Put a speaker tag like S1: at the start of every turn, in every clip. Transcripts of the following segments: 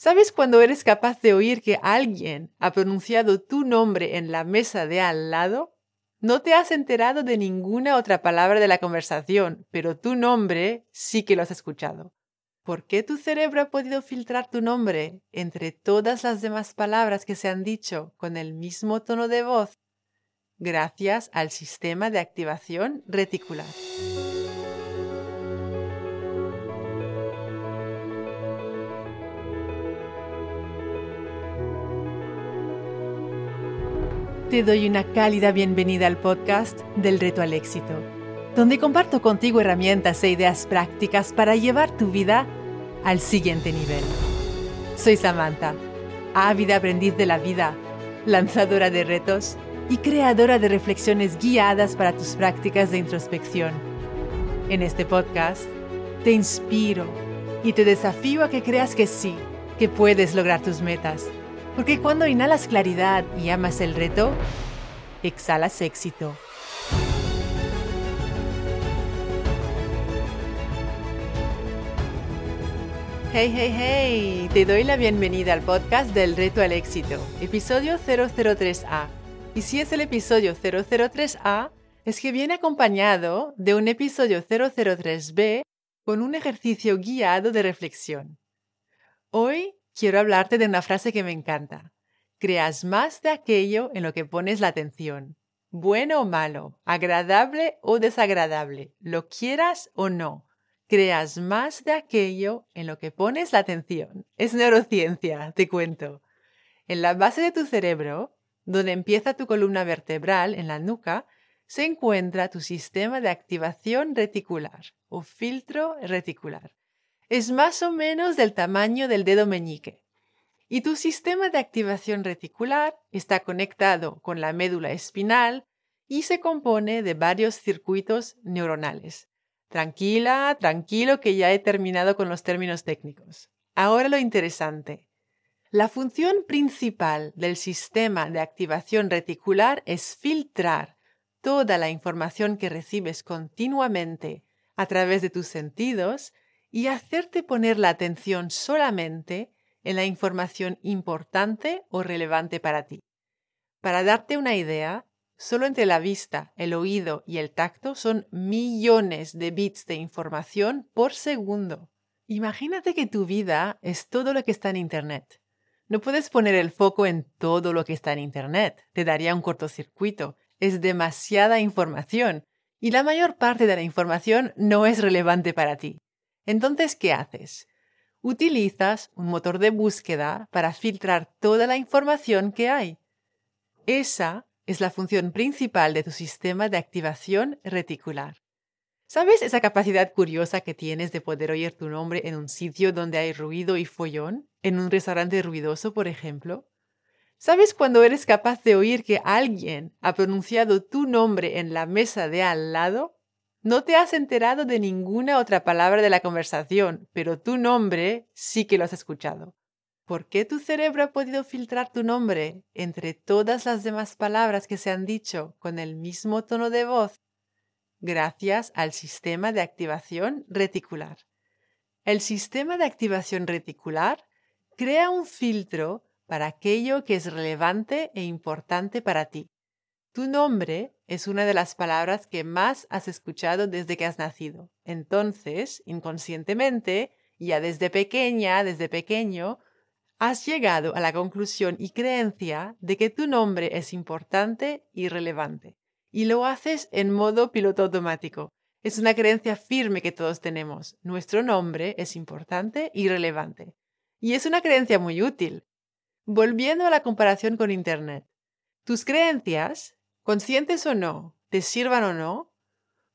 S1: ¿Sabes cuando eres capaz de oír que alguien ha pronunciado tu nombre en la mesa de al lado? No te has enterado de ninguna otra palabra de la conversación, pero tu nombre sí que lo has escuchado. ¿Por qué tu cerebro ha podido filtrar tu nombre entre todas las demás palabras que se han dicho con el mismo tono de voz? Gracias al sistema de activación reticular. Te doy una cálida bienvenida al podcast del reto al éxito, donde comparto contigo herramientas e ideas prácticas para llevar tu vida al siguiente nivel. Soy Samantha, ávida aprendiz de la vida, lanzadora de retos y creadora de reflexiones guiadas para tus prácticas de introspección. En este podcast te inspiro y te desafío a que creas que sí, que puedes lograr tus metas porque cuando inhalas claridad y amas el reto, exhalas éxito. Hey, hey, hey, te doy la bienvenida al podcast del reto al éxito, episodio 003A. Y si es el episodio 003A, es que viene acompañado de un episodio 003B con un ejercicio guiado de reflexión. Hoy quiero hablarte de una frase que me encanta. Creas más de aquello en lo que pones la atención. Bueno o malo, agradable o desagradable, lo quieras o no. Creas más de aquello en lo que pones la atención. Es neurociencia, te cuento. En la base de tu cerebro, donde empieza tu columna vertebral, en la nuca, se encuentra tu sistema de activación reticular o filtro reticular es más o menos del tamaño del dedo meñique. Y tu sistema de activación reticular está conectado con la médula espinal y se compone de varios circuitos neuronales. Tranquila, tranquilo que ya he terminado con los términos técnicos. Ahora lo interesante. La función principal del sistema de activación reticular es filtrar toda la información que recibes continuamente a través de tus sentidos y hacerte poner la atención solamente en la información importante o relevante para ti. Para darte una idea, solo entre la vista, el oído y el tacto son millones de bits de información por segundo. Imagínate que tu vida es todo lo que está en Internet. No puedes poner el foco en todo lo que está en Internet, te daría un cortocircuito. Es demasiada información y la mayor parte de la información no es relevante para ti. Entonces, ¿qué haces? Utilizas un motor de búsqueda para filtrar toda la información que hay. Esa es la función principal de tu sistema de activación reticular. ¿Sabes esa capacidad curiosa que tienes de poder oír tu nombre en un sitio donde hay ruido y follón? ¿En un restaurante ruidoso, por ejemplo? ¿Sabes cuando eres capaz de oír que alguien ha pronunciado tu nombre en la mesa de al lado? No te has enterado de ninguna otra palabra de la conversación, pero tu nombre sí que lo has escuchado. ¿Por qué tu cerebro ha podido filtrar tu nombre entre todas las demás palabras que se han dicho con el mismo tono de voz? Gracias al sistema de activación reticular. El sistema de activación reticular crea un filtro para aquello que es relevante e importante para ti. Tu nombre es una de las palabras que más has escuchado desde que has nacido. Entonces, inconscientemente, ya desde pequeña, desde pequeño, has llegado a la conclusión y creencia de que tu nombre es importante y relevante. Y lo haces en modo piloto automático. Es una creencia firme que todos tenemos. Nuestro nombre es importante y relevante. Y es una creencia muy útil. Volviendo a la comparación con Internet. Tus creencias conscientes o no, te sirvan o no,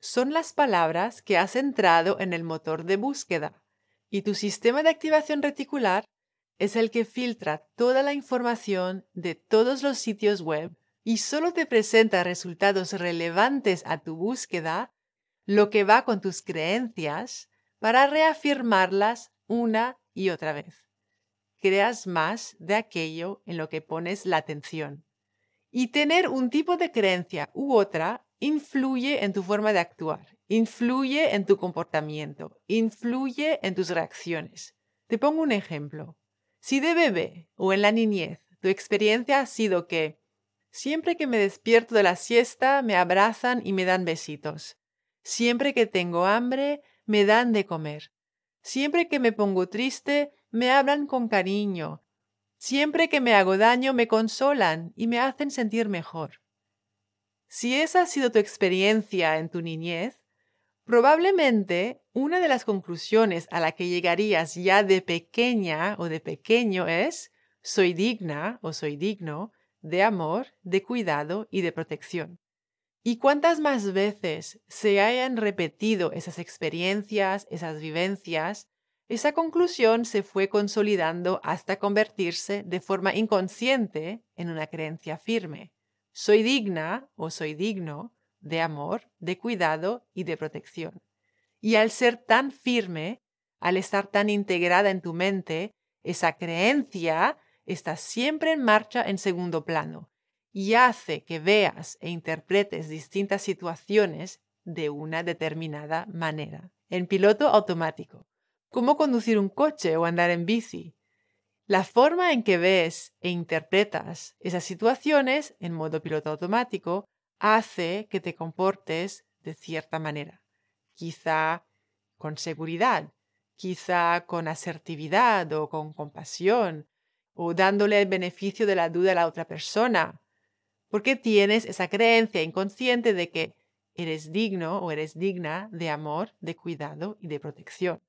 S1: son las palabras que has entrado en el motor de búsqueda y tu sistema de activación reticular es el que filtra toda la información de todos los sitios web y solo te presenta resultados relevantes a tu búsqueda, lo que va con tus creencias, para reafirmarlas una y otra vez. Creas más de aquello en lo que pones la atención. Y tener un tipo de creencia u otra influye en tu forma de actuar, influye en tu comportamiento, influye en tus reacciones. Te pongo un ejemplo. Si de bebé o en la niñez tu experiencia ha sido que siempre que me despierto de la siesta me abrazan y me dan besitos. Siempre que tengo hambre me dan de comer. Siempre que me pongo triste me hablan con cariño. Siempre que me hago daño me consolan y me hacen sentir mejor. Si esa ha sido tu experiencia en tu niñez, probablemente una de las conclusiones a la que llegarías ya de pequeña o de pequeño es soy digna o soy digno de amor, de cuidado y de protección. Y cuántas más veces se hayan repetido esas experiencias, esas vivencias, esa conclusión se fue consolidando hasta convertirse de forma inconsciente en una creencia firme. Soy digna o soy digno de amor, de cuidado y de protección. Y al ser tan firme, al estar tan integrada en tu mente, esa creencia está siempre en marcha en segundo plano y hace que veas e interpretes distintas situaciones de una determinada manera, en piloto automático. Cómo conducir un coche o andar en bici. La forma en que ves e interpretas esas situaciones en modo piloto automático hace que te comportes de cierta manera. Quizá con seguridad, quizá con asertividad o con compasión, o dándole el beneficio de la duda a la otra persona, porque tienes esa creencia inconsciente de que eres digno o eres digna de amor, de cuidado y de protección.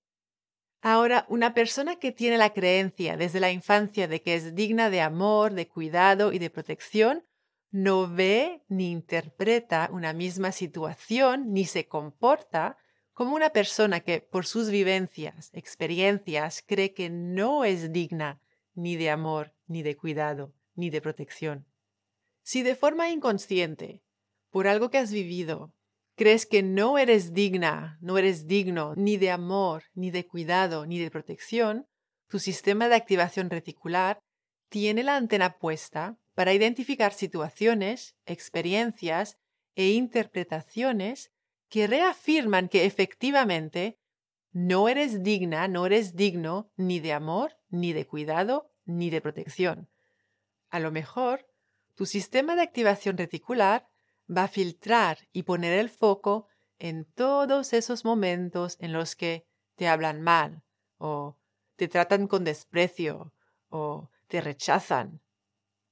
S1: Ahora, una persona que tiene la creencia desde la infancia de que es digna de amor, de cuidado y de protección, no ve ni interpreta una misma situación ni se comporta como una persona que por sus vivencias, experiencias, cree que no es digna ni de amor, ni de cuidado, ni de protección. Si de forma inconsciente, por algo que has vivido, crees que no eres digna, no eres digno ni de amor, ni de cuidado, ni de protección, tu sistema de activación reticular tiene la antena puesta para identificar situaciones, experiencias e interpretaciones que reafirman que efectivamente no eres digna, no eres digno ni de amor, ni de cuidado, ni de protección. A lo mejor, tu sistema de activación reticular va a filtrar y poner el foco en todos esos momentos en los que te hablan mal o te tratan con desprecio o te rechazan.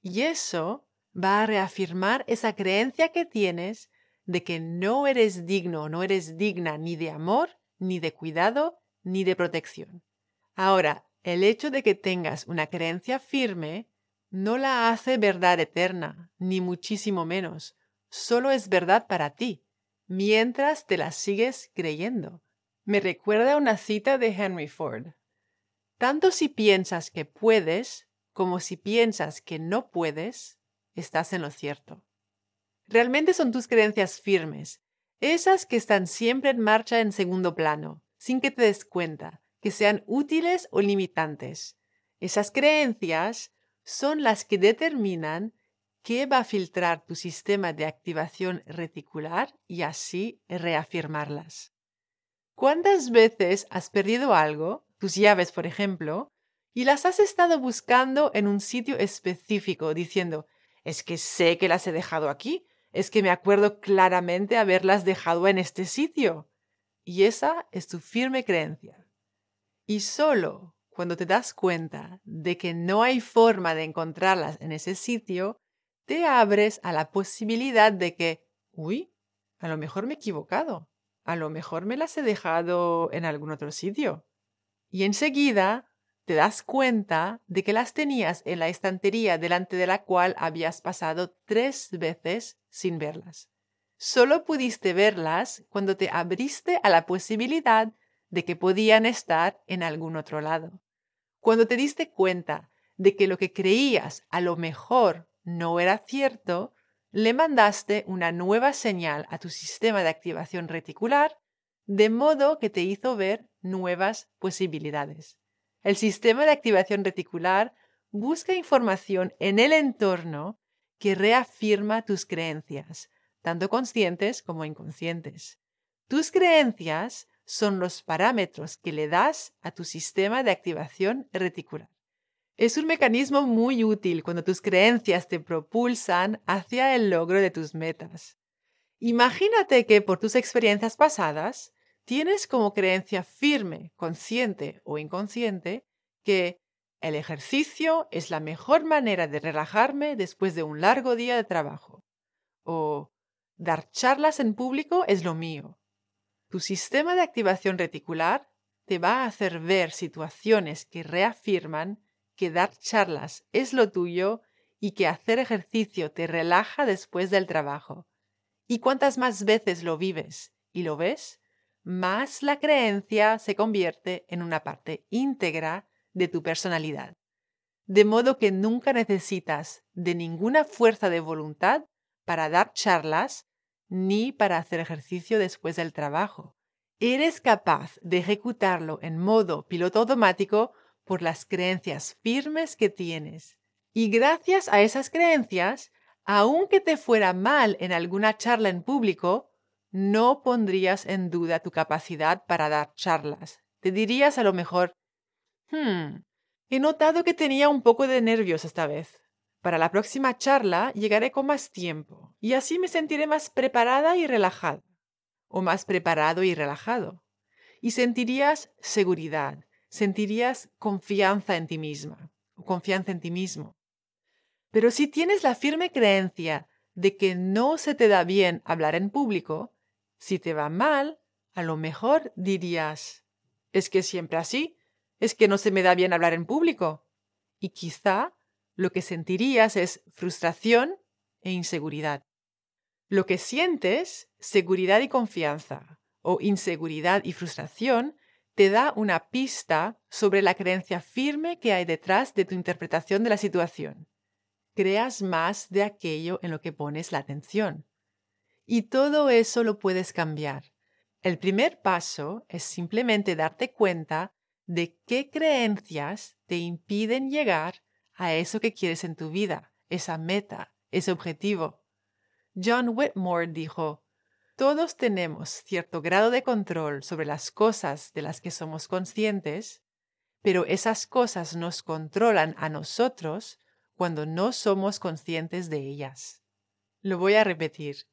S1: Y eso va a reafirmar esa creencia que tienes de que no eres digno, no eres digna ni de amor, ni de cuidado, ni de protección. Ahora, el hecho de que tengas una creencia firme no la hace verdad eterna, ni muchísimo menos solo es verdad para ti, mientras te la sigues creyendo. Me recuerda una cita de Henry Ford. Tanto si piensas que puedes como si piensas que no puedes, estás en lo cierto. Realmente son tus creencias firmes, esas que están siempre en marcha en segundo plano, sin que te des cuenta, que sean útiles o limitantes. Esas creencias son las que determinan que va a filtrar tu sistema de activación reticular y así reafirmarlas. ¿Cuántas veces has perdido algo, tus llaves por ejemplo, y las has estado buscando en un sitio específico diciendo, es que sé que las he dejado aquí, es que me acuerdo claramente haberlas dejado en este sitio? Y esa es tu firme creencia. Y solo cuando te das cuenta de que no hay forma de encontrarlas en ese sitio, te abres a la posibilidad de que, uy, a lo mejor me he equivocado, a lo mejor me las he dejado en algún otro sitio. Y enseguida te das cuenta de que las tenías en la estantería delante de la cual habías pasado tres veces sin verlas. Solo pudiste verlas cuando te abriste a la posibilidad de que podían estar en algún otro lado. Cuando te diste cuenta de que lo que creías a lo mejor no era cierto, le mandaste una nueva señal a tu sistema de activación reticular, de modo que te hizo ver nuevas posibilidades. El sistema de activación reticular busca información en el entorno que reafirma tus creencias, tanto conscientes como inconscientes. Tus creencias son los parámetros que le das a tu sistema de activación reticular. Es un mecanismo muy útil cuando tus creencias te propulsan hacia el logro de tus metas. Imagínate que por tus experiencias pasadas tienes como creencia firme, consciente o inconsciente, que el ejercicio es la mejor manera de relajarme después de un largo día de trabajo. O dar charlas en público es lo mío. Tu sistema de activación reticular te va a hacer ver situaciones que reafirman que dar charlas es lo tuyo y que hacer ejercicio te relaja después del trabajo. Y cuantas más veces lo vives y lo ves, más la creencia se convierte en una parte íntegra de tu personalidad. De modo que nunca necesitas de ninguna fuerza de voluntad para dar charlas ni para hacer ejercicio después del trabajo. Eres capaz de ejecutarlo en modo piloto automático por las creencias firmes que tienes. Y gracias a esas creencias, aunque te fuera mal en alguna charla en público, no pondrías en duda tu capacidad para dar charlas. Te dirías a lo mejor, hmm, he notado que tenía un poco de nervios esta vez. Para la próxima charla llegaré con más tiempo y así me sentiré más preparada y relajada. O más preparado y relajado. Y sentirías seguridad, sentirías confianza en ti misma o confianza en ti mismo. Pero si tienes la firme creencia de que no se te da bien hablar en público, si te va mal, a lo mejor dirías, es que siempre así, es que no se me da bien hablar en público. Y quizá lo que sentirías es frustración e inseguridad. Lo que sientes, seguridad y confianza, o inseguridad y frustración, te da una pista sobre la creencia firme que hay detrás de tu interpretación de la situación. Creas más de aquello en lo que pones la atención. Y todo eso lo puedes cambiar. El primer paso es simplemente darte cuenta de qué creencias te impiden llegar a eso que quieres en tu vida, esa meta, ese objetivo. John Whitmore dijo, todos tenemos cierto grado de control sobre las cosas de las que somos conscientes, pero esas cosas nos controlan a nosotros cuando no somos conscientes de ellas. Lo voy a repetir.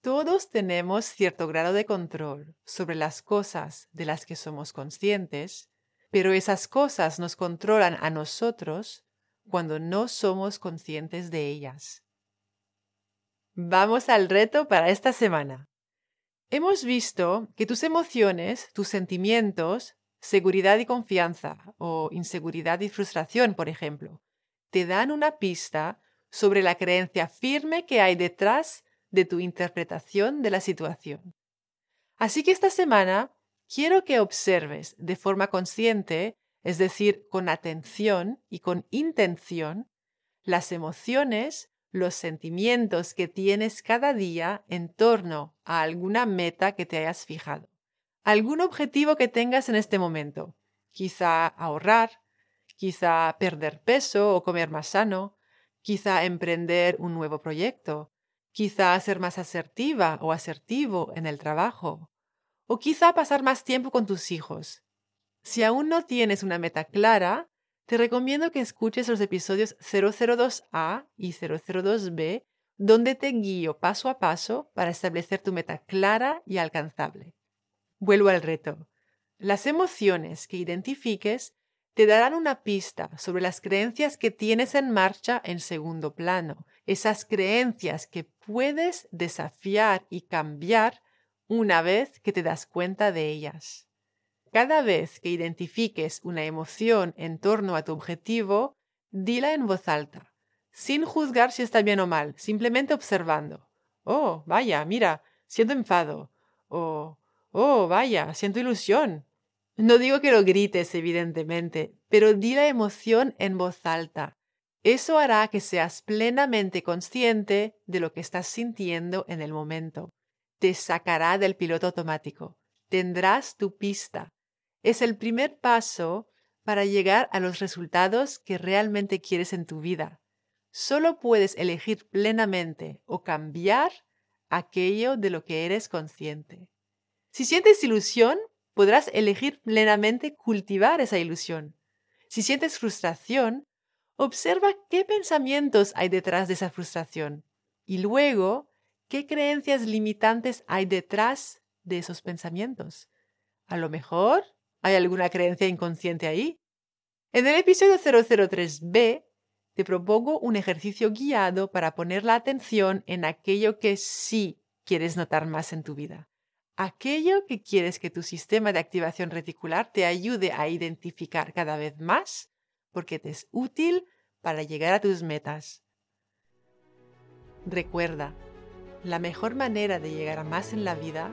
S1: Todos tenemos cierto grado de control sobre las cosas de las que somos conscientes, pero esas cosas nos controlan a nosotros cuando no somos conscientes de ellas. Vamos al reto para esta semana. Hemos visto que tus emociones, tus sentimientos, seguridad y confianza o inseguridad y frustración, por ejemplo, te dan una pista sobre la creencia firme que hay detrás de tu interpretación de la situación. Así que esta semana quiero que observes de forma consciente, es decir, con atención y con intención, las emociones, los sentimientos que tienes cada día en torno a alguna meta que te hayas fijado, algún objetivo que tengas en este momento, quizá ahorrar, quizá perder peso o comer más sano, quizá emprender un nuevo proyecto, quizá ser más asertiva o asertivo en el trabajo, o quizá pasar más tiempo con tus hijos. Si aún no tienes una meta clara, te recomiendo que escuches los episodios 002A y 002B, donde te guío paso a paso para establecer tu meta clara y alcanzable. Vuelvo al reto. Las emociones que identifiques te darán una pista sobre las creencias que tienes en marcha en segundo plano, esas creencias que puedes desafiar y cambiar una vez que te das cuenta de ellas. Cada vez que identifiques una emoción en torno a tu objetivo, dila en voz alta, sin juzgar si está bien o mal, simplemente observando. Oh, vaya, mira, siento enfado. Oh, oh, vaya, siento ilusión. No digo que lo grites, evidentemente, pero di la emoción en voz alta. Eso hará que seas plenamente consciente de lo que estás sintiendo en el momento. Te sacará del piloto automático. Tendrás tu pista. Es el primer paso para llegar a los resultados que realmente quieres en tu vida. Solo puedes elegir plenamente o cambiar aquello de lo que eres consciente. Si sientes ilusión, podrás elegir plenamente cultivar esa ilusión. Si sientes frustración, Observa qué pensamientos hay detrás de esa frustración y luego qué creencias limitantes hay detrás de esos pensamientos. A lo mejor hay alguna creencia inconsciente ahí. En el episodio 003b te propongo un ejercicio guiado para poner la atención en aquello que sí quieres notar más en tu vida. Aquello que quieres que tu sistema de activación reticular te ayude a identificar cada vez más porque te es útil para llegar a tus metas. Recuerda, la mejor manera de llegar a más en la vida